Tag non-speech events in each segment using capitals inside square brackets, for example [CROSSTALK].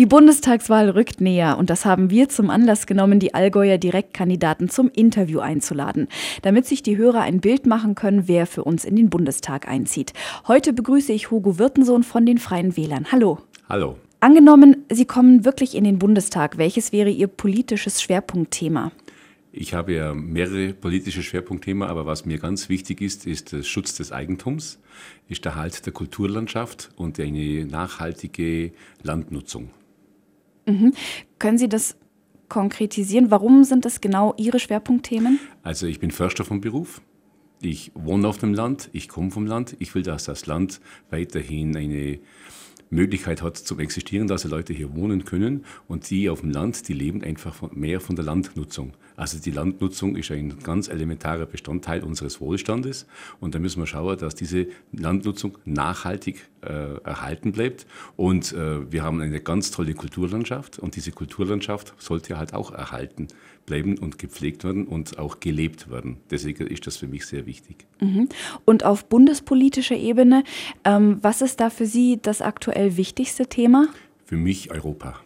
Die Bundestagswahl rückt näher und das haben wir zum Anlass genommen, die Allgäuer Direktkandidaten zum Interview einzuladen, damit sich die Hörer ein Bild machen können, wer für uns in den Bundestag einzieht. Heute begrüße ich Hugo Wirtensohn von den Freien Wählern. Hallo. Hallo. Angenommen, Sie kommen wirklich in den Bundestag, welches wäre Ihr politisches Schwerpunktthema? Ich habe ja mehrere politische Schwerpunktthemen, aber was mir ganz wichtig ist, ist der Schutz des Eigentums, ist der Halt der Kulturlandschaft und eine nachhaltige Landnutzung. Mhm. Können Sie das konkretisieren? Warum sind das genau Ihre Schwerpunktthemen? Also ich bin Förster vom Beruf. Ich wohne auf dem Land, ich komme vom Land. Ich will, dass das Land weiterhin eine Möglichkeit hat zum Existieren, dass die Leute hier wohnen können und die auf dem Land, die leben einfach mehr von der Landnutzung. Also die Landnutzung ist ein ganz elementarer Bestandteil unseres Wohlstandes und da müssen wir schauen, dass diese Landnutzung nachhaltig äh, erhalten bleibt und äh, wir haben eine ganz tolle Kulturlandschaft und diese Kulturlandschaft sollte halt auch erhalten bleiben und gepflegt werden und auch gelebt werden. Deswegen ist das für mich sehr wichtig. Mhm. Und auf bundespolitischer Ebene, ähm, was ist da für Sie das aktuell wichtigste Thema? Für mich Europa.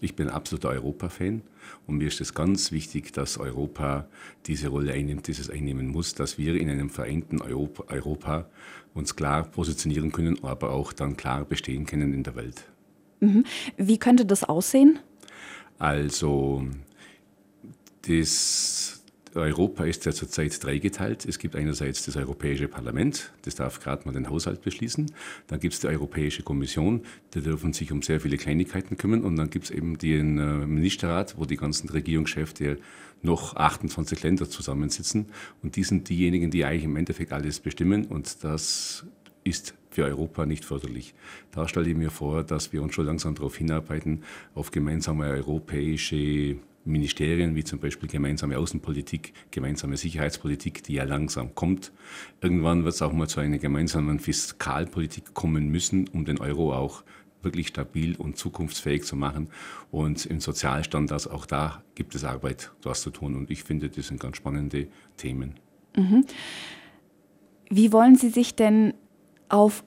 Ich bin absoluter Europa-Fan und mir ist es ganz wichtig, dass Europa diese Rolle einnimmt, die es einnehmen muss, dass wir in einem vereinten Europa, Europa uns klar positionieren können, aber auch dann klar bestehen können in der Welt. Mhm. Wie könnte das aussehen? Also, das Europa ist ja zurzeit dreigeteilt. Es gibt einerseits das Europäische Parlament, das darf gerade mal den Haushalt beschließen. Dann gibt es die Europäische Kommission, die dürfen sich um sehr viele Kleinigkeiten kümmern. Und dann gibt es eben den äh, Ministerrat, wo die ganzen Regierungschefs der noch 28 Länder zusammensitzen. Und die sind diejenigen, die eigentlich im Endeffekt alles bestimmen. Und das ist für Europa nicht förderlich. Da stelle ich mir vor, dass wir uns schon langsam darauf hinarbeiten, auf gemeinsame europäische Ministerien wie zum Beispiel gemeinsame Außenpolitik, gemeinsame Sicherheitspolitik, die ja langsam kommt. Irgendwann wird es auch mal zu einer gemeinsamen Fiskalpolitik kommen müssen, um den Euro auch wirklich stabil und zukunftsfähig zu machen. Und im Sozialstandards, auch da gibt es Arbeit, was zu tun. Und ich finde, das sind ganz spannende Themen. Mhm. Wie wollen Sie sich denn auf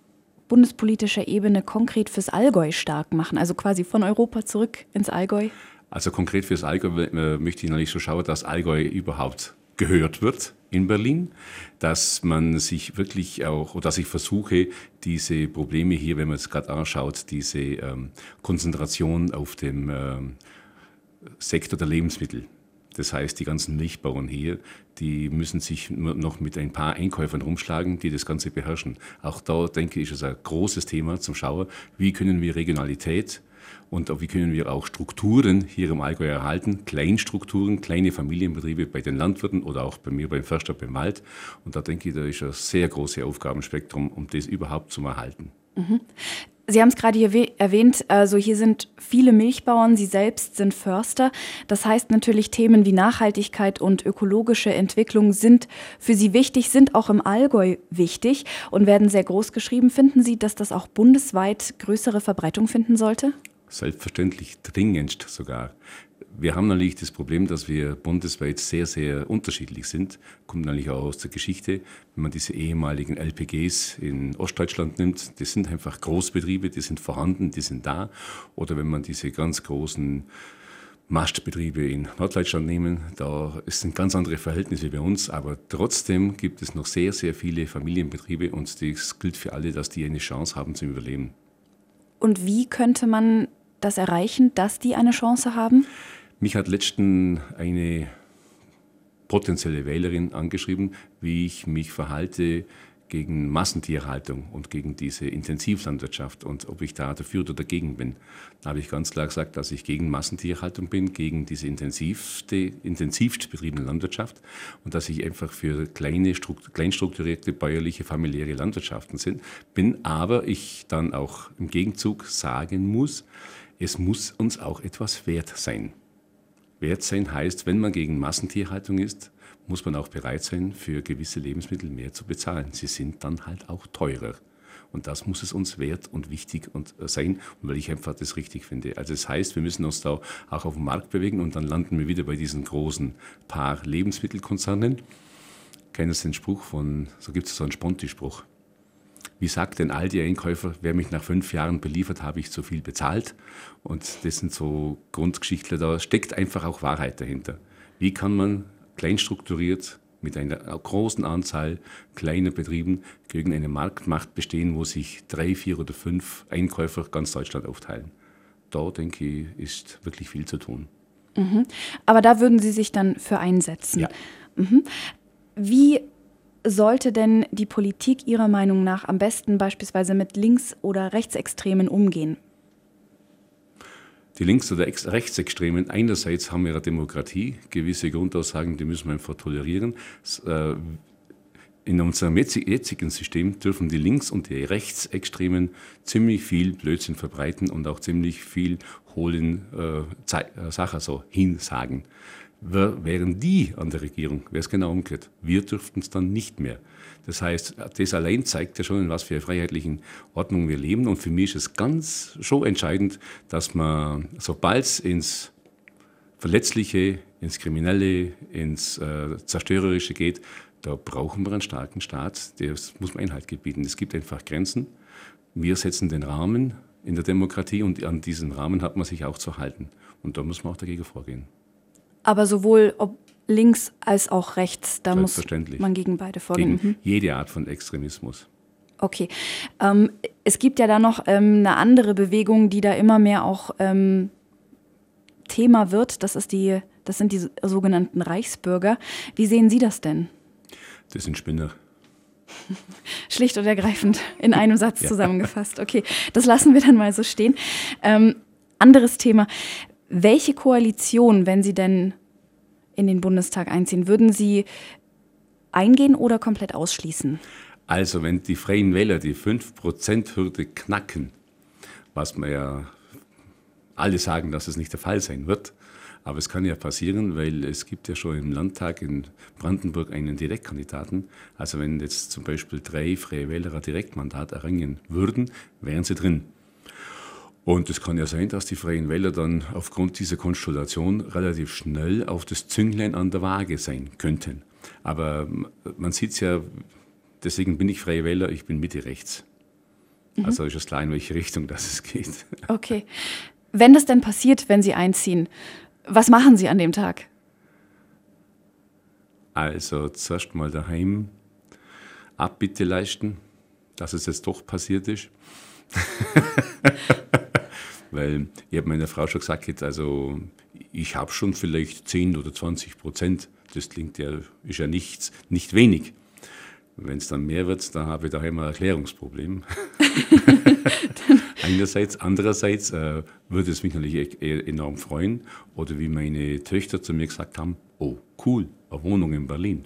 bundespolitischer Ebene konkret fürs Allgäu stark machen? Also quasi von Europa zurück ins Allgäu? Also konkret fürs Allgäu äh, möchte ich natürlich so schauen, dass Allgäu überhaupt gehört wird in Berlin, dass man sich wirklich auch, oder dass ich versuche, diese Probleme hier, wenn man es gerade anschaut, diese ähm, Konzentration auf dem ähm, Sektor der Lebensmittel, das heißt, die ganzen Milchbauern hier, die müssen sich nur noch mit ein paar Einkäufern rumschlagen, die das Ganze beherrschen. Auch da, denke ich, ist es ein großes Thema zum Schauen, wie können wir Regionalität und wie können wir auch Strukturen hier im Allgäu erhalten, Kleinstrukturen, kleine Familienbetriebe bei den Landwirten oder auch bei mir beim Förster beim Wald. Und da denke ich, da ist ein sehr großes Aufgabenspektrum, um das überhaupt zu erhalten. Mhm. Sie haben es gerade hier erwähnt, also hier sind viele Milchbauern, Sie selbst sind Förster. Das heißt natürlich, Themen wie Nachhaltigkeit und ökologische Entwicklung sind für Sie wichtig, sind auch im Allgäu wichtig und werden sehr groß geschrieben. Finden Sie, dass das auch bundesweit größere Verbreitung finden sollte? Selbstverständlich dringendst sogar. Wir haben natürlich das Problem, dass wir bundesweit sehr, sehr unterschiedlich sind. Kommt natürlich auch aus der Geschichte. Wenn man diese ehemaligen LPGs in Ostdeutschland nimmt, das sind einfach Großbetriebe, die sind vorhanden, die sind da. Oder wenn man diese ganz großen Mastbetriebe in Norddeutschland nehmen, da sind ganz andere Verhältnisse wie bei uns, aber trotzdem gibt es noch sehr, sehr viele Familienbetriebe und das gilt für alle, dass die eine Chance haben zum Überleben. Und wie könnte man das erreichen, dass die eine Chance haben? Mich hat letztens eine potenzielle Wählerin angeschrieben, wie ich mich verhalte gegen Massentierhaltung und gegen diese Intensivlandwirtschaft und ob ich da dafür oder dagegen bin. Da habe ich ganz klar gesagt, dass ich gegen Massentierhaltung bin, gegen diese intensivste, intensivst betriebene Landwirtschaft und dass ich einfach für kleine, kleinstrukturierte, bäuerliche, familiäre Landwirtschaften bin. Aber ich dann auch im Gegenzug sagen muss, es muss uns auch etwas wert sein. Wert sein heißt, wenn man gegen Massentierhaltung ist, muss man auch bereit sein, für gewisse Lebensmittel mehr zu bezahlen. Sie sind dann halt auch teurer. Und das muss es uns wert und wichtig und äh, sein, weil ich einfach das richtig finde. Also das heißt, wir müssen uns da auch auf dem Markt bewegen und dann landen wir wieder bei diesen großen paar Lebensmittelkonzernen. Kennen Sie den Spruch von, so gibt es so einen Sponti-Spruch. Wie sagt denn all Einkäufer, wer mich nach fünf Jahren beliefert, habe ich zu viel bezahlt? Und das sind so Grundgeschichtler, da steckt einfach auch Wahrheit dahinter. Wie kann man klein strukturiert mit einer großen Anzahl kleiner Betrieben gegen eine Marktmacht bestehen, wo sich drei, vier oder fünf Einkäufer ganz Deutschland aufteilen? Da, denke ich, ist wirklich viel zu tun. Mhm. Aber da würden Sie sich dann für einsetzen. Ja. Mhm. Wie sollte denn die Politik Ihrer Meinung nach am besten beispielsweise mit Links- oder Rechtsextremen umgehen? Die Links- oder Rechtsextremen, einerseits haben wir eine Demokratie, gewisse Grundaussagen, die müssen wir einfach tolerieren. Äh, in unserem jetzigen System dürfen die Links- und die Rechtsextremen ziemlich viel Blödsinn verbreiten und auch ziemlich viel hohlen äh, äh Sachen so hinsagen wären die an der Regierung, wäre es genau umgekehrt. Wir dürften es dann nicht mehr. Das heißt, das allein zeigt ja schon, in was für einer freiheitlichen Ordnung wir leben. Und für mich ist es ganz schon entscheidend, dass man, sobald es ins Verletzliche, ins Kriminelle, ins äh, Zerstörerische geht, da brauchen wir einen starken Staat. Das muss man Einhalt gebieten. Es gibt einfach Grenzen. Wir setzen den Rahmen in der Demokratie und an diesen Rahmen hat man sich auch zu halten. Und da muss man auch dagegen vorgehen. Aber sowohl ob links als auch rechts, da muss man gegen beide vorgehen. Gegen mhm. jede Art von Extremismus. Okay. Ähm, es gibt ja da noch ähm, eine andere Bewegung, die da immer mehr auch ähm, Thema wird. Das, ist die, das sind die sogenannten Reichsbürger. Wie sehen Sie das denn? Das sind Spinner. [LAUGHS] Schlicht und ergreifend in einem Satz [LAUGHS] ja. zusammengefasst. Okay, das lassen wir dann mal so stehen. Ähm, anderes Thema. Welche Koalition, wenn Sie denn in den Bundestag einziehen, würden Sie eingehen oder komplett ausschließen? Also, wenn die Freien Wähler die 5%-Hürde knacken, was man ja alle sagen, dass es nicht der Fall sein wird, aber es kann ja passieren, weil es gibt ja schon im Landtag in Brandenburg einen Direktkandidaten. Also wenn jetzt zum Beispiel drei Freie Wähler ein Direktmandat erringen würden, wären sie drin. Und es kann ja sein, dass die Freien Wähler dann aufgrund dieser Konstellation relativ schnell auf das Zünglein an der Waage sein könnten. Aber man sieht es ja, deswegen bin ich Freie Wähler, ich bin Mitte rechts. Mhm. Also ist es klar, in welche Richtung das es geht. [LAUGHS] Okay. Wenn das denn passiert, wenn Sie einziehen, was machen Sie an dem Tag? Also zuerst mal daheim Abbitte leisten, dass es jetzt doch passiert ist. [LAUGHS] Weil ich habe meiner Frau schon gesagt, also ich habe schon vielleicht 10 oder 20 Prozent. Das klingt ja, ist ja nichts, nicht wenig. Wenn es dann mehr wird, dann habe ich daheim ein Erklärungsproblem. [LAUGHS] Einerseits, andererseits äh, würde es mich natürlich e-, enorm freuen. Oder wie meine Töchter zu mir gesagt haben, oh cool, eine Wohnung in Berlin.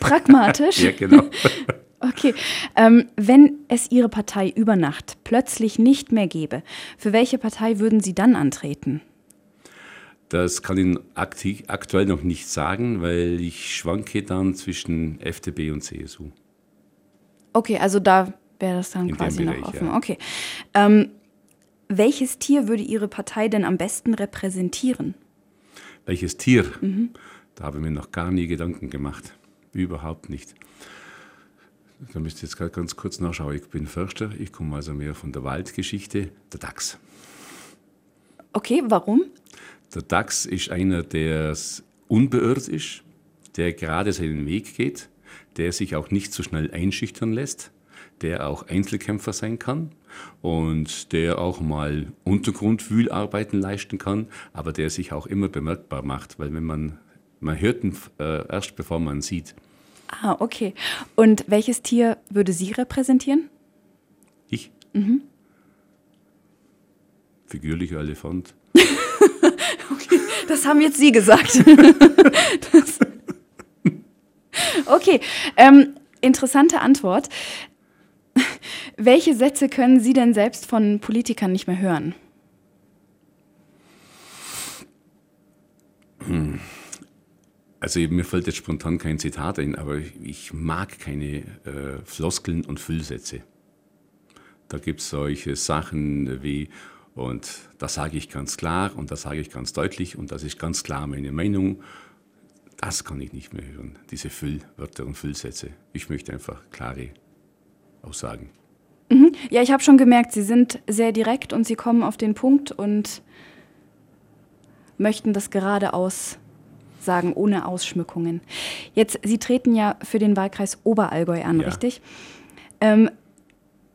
Pragmatisch. [LAUGHS] ja, genau. [LAUGHS] Okay, ähm, wenn es Ihre Partei über Nacht plötzlich nicht mehr gäbe, für welche Partei würden Sie dann antreten? Das kann ich aktiv, aktuell noch nicht sagen, weil ich schwanke dann zwischen FDP und CSU. Okay, also da wäre das dann In quasi Bereich, noch offen. Ja. Okay. Ähm, welches Tier würde Ihre Partei denn am besten repräsentieren? Welches Tier? Mhm. Da habe ich mir noch gar nie Gedanken gemacht. Überhaupt nicht. Da müsst ihr jetzt gerade ganz kurz nachschauen. Ich bin Förster, ich komme also mehr von der Waldgeschichte, der Dachs. Okay, warum? Der Dachs ist einer, der unbeirrt ist, der gerade seinen Weg geht, der sich auch nicht so schnell einschüchtern lässt, der auch Einzelkämpfer sein kann und der auch mal Untergrundwühlarbeiten leisten kann, aber der sich auch immer bemerkbar macht, weil wenn man, man hört ihn äh, erst, bevor man sieht. Ah, okay. Und welches Tier würde Sie repräsentieren? Ich? Mhm. Figürlicher Elefant. [LAUGHS] okay, das haben jetzt Sie gesagt. okay, ähm, interessante Antwort. Welche Sätze können Sie denn selbst von Politikern nicht mehr hören? Hm. Also mir fällt jetzt spontan kein Zitat ein, aber ich mag keine äh, Floskeln und Füllsätze. Da gibt es solche Sachen wie, und das sage ich ganz klar und das sage ich ganz deutlich und das ist ganz klar meine Meinung. Das kann ich nicht mehr hören, diese Füllwörter und Füllsätze. Ich möchte einfach klare Aussagen. Mhm. Ja, ich habe schon gemerkt, Sie sind sehr direkt und Sie kommen auf den Punkt und möchten das geradeaus sagen, ohne Ausschmückungen. Jetzt, Sie treten ja für den Wahlkreis Oberallgäu an, ja. richtig? Ähm,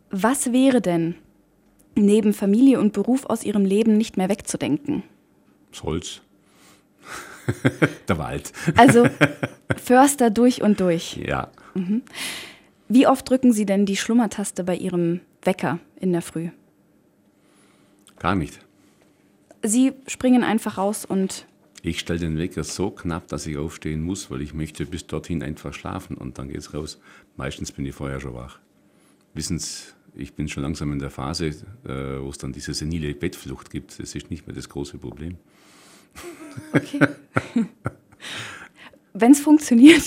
was wäre denn neben Familie und Beruf aus Ihrem Leben nicht mehr wegzudenken? Das Holz. [LAUGHS] Der Wald. Also [LAUGHS] Förster durch und durch. Ja. Mhm. Wie oft drücken Sie denn die Schlummertaste bei Ihrem Wecker in der Früh? Gar nicht. Sie springen einfach raus und. Ich stelle den Wecker so knapp, dass ich aufstehen muss, weil ich möchte bis dorthin einfach schlafen und dann geht's raus. Meistens bin ich vorher schon wach. Wissen Sie, ich bin schon langsam in der Phase, äh, wo es dann diese senile Bettflucht gibt. Das ist nicht mehr das große Problem. Okay. [LAUGHS] Wenn es funktioniert.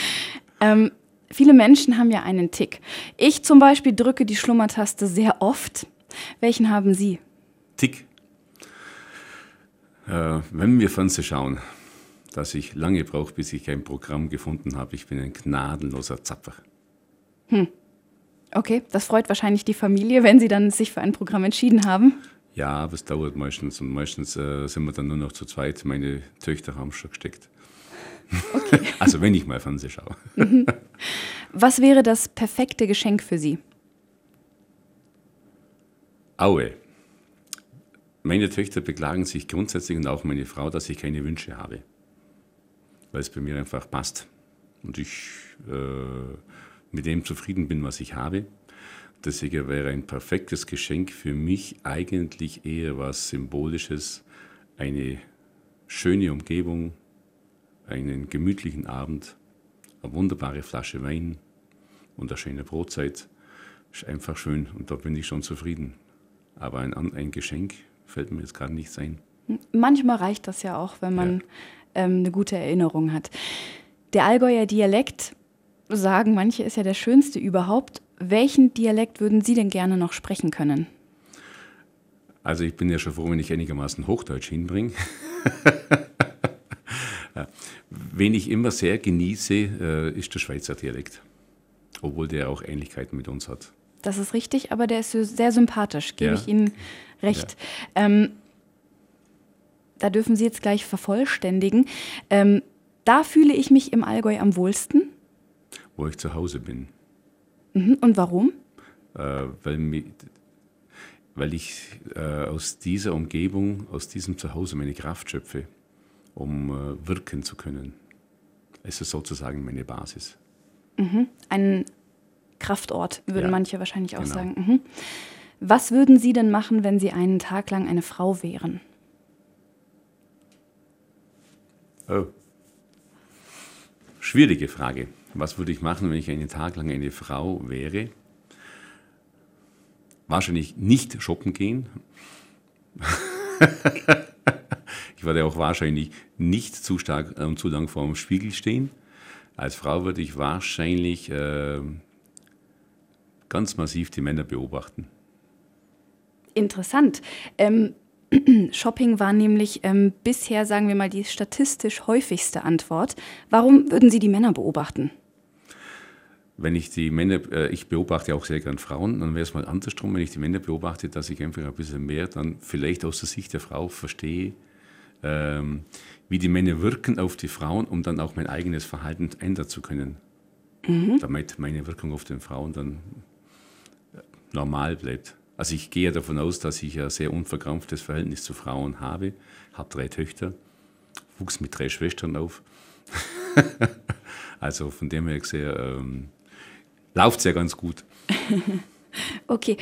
[LAUGHS] ähm, viele Menschen haben ja einen Tick. Ich zum Beispiel drücke die Schlummertaste sehr oft. Welchen haben Sie? Tick. Äh, wenn wir Fernsehen schauen, dass ich lange brauche, bis ich ein Programm gefunden habe. Ich bin ein gnadenloser Zapfer. Hm. Okay, das freut wahrscheinlich die Familie, wenn sie dann sich für ein Programm entschieden haben. Ja, aber es dauert meistens und meistens äh, sind wir dann nur noch zu zweit. Meine Töchter haben schon gesteckt. Okay. [LAUGHS] also wenn ich mal Fernsehen schaue. Mhm. Was wäre das perfekte Geschenk für Sie? Aue. Meine Töchter beklagen sich grundsätzlich und auch meine Frau, dass ich keine Wünsche habe. Weil es bei mir einfach passt. Und ich äh, mit dem zufrieden bin, was ich habe. Deswegen wäre ein perfektes Geschenk für mich eigentlich eher was Symbolisches, eine schöne Umgebung, einen gemütlichen Abend, eine wunderbare Flasche Wein und eine schöne Brotzeit. Ist einfach schön und da bin ich schon zufrieden. Aber ein, ein Geschenk fällt mir jetzt gerade nichts ein. Manchmal reicht das ja auch, wenn man ja. ähm, eine gute Erinnerung hat. Der Allgäuer Dialekt, sagen manche, ist ja der schönste überhaupt. Welchen Dialekt würden Sie denn gerne noch sprechen können? Also ich bin ja schon froh, wenn ich einigermaßen Hochdeutsch hinbringe. [LAUGHS] Wen ich immer sehr genieße, äh, ist der Schweizer Dialekt. Obwohl der auch Ähnlichkeiten mit uns hat. Das ist richtig, aber der ist sehr sympathisch, gebe ja. ich Ihnen recht. Ja. Ähm, da dürfen Sie jetzt gleich vervollständigen. Ähm, da fühle ich mich im Allgäu am wohlsten. Wo ich zu Hause bin. Mhm. Und warum? Äh, weil, weil ich äh, aus dieser Umgebung, aus diesem Zuhause meine Kraft schöpfe, um äh, wirken zu können. Es ist sozusagen meine Basis. Mhm. Ein Kraftort, würden ja, manche wahrscheinlich auch genau. sagen. Mhm. Was würden Sie denn machen, wenn Sie einen Tag lang eine Frau wären? Oh. Schwierige Frage. Was würde ich machen, wenn ich einen Tag lang eine Frau wäre? Wahrscheinlich nicht shoppen gehen. [LAUGHS] ich würde auch wahrscheinlich nicht zu stark und äh, zu lang vor dem Spiegel stehen. Als Frau würde ich wahrscheinlich äh, ganz massiv die Männer beobachten. Interessant. Ähm, [CLEARS THROAT] Shopping war nämlich ähm, bisher, sagen wir mal, die statistisch häufigste Antwort. Warum würden Sie die Männer beobachten? wenn ich die Männer, äh, ich beobachte auch sehr gern Frauen, dann wäre es mal andersrum, wenn ich die Männer beobachte, dass ich einfach ein bisschen mehr dann vielleicht aus der Sicht der Frau verstehe, ähm, wie die Männer wirken auf die Frauen, um dann auch mein eigenes Verhalten ändern zu können. Mhm. Damit meine Wirkung auf den Frauen dann normal bleibt. Also ich gehe davon aus, dass ich ein sehr unverkrampftes Verhältnis zu Frauen habe, habe drei Töchter, wuchs mit drei Schwestern auf. [LAUGHS] also von dem her sehr ähm, läuft es ja ganz gut. [LAUGHS] okay.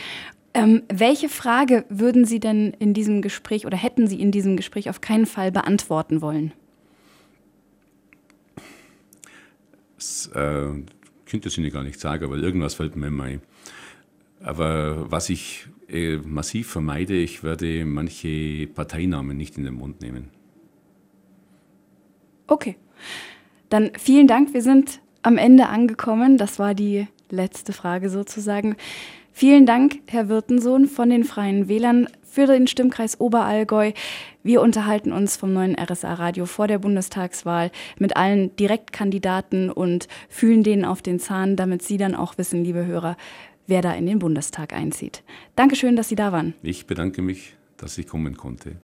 Ähm, welche Frage würden Sie denn in diesem Gespräch oder hätten Sie in diesem Gespräch auf keinen Fall beantworten wollen? Das äh, könnte ich Ihnen gar nicht sagen, aber irgendwas fällt mir immer ein. Aber was ich äh, massiv vermeide, ich werde manche Parteinamen nicht in den Mund nehmen. Okay. Dann vielen Dank. Wir sind am Ende angekommen. Das war die letzte Frage sozusagen. Vielen Dank, Herr Wirtensohn von den Freien Wählern für den Stimmkreis Oberallgäu. Wir unterhalten uns vom neuen RSA-Radio vor der Bundestagswahl mit allen Direktkandidaten und fühlen denen auf den Zahn, damit Sie dann auch wissen, liebe Hörer, wer da in den Bundestag einzieht. Dankeschön, dass Sie da waren. Ich bedanke mich, dass ich kommen konnte.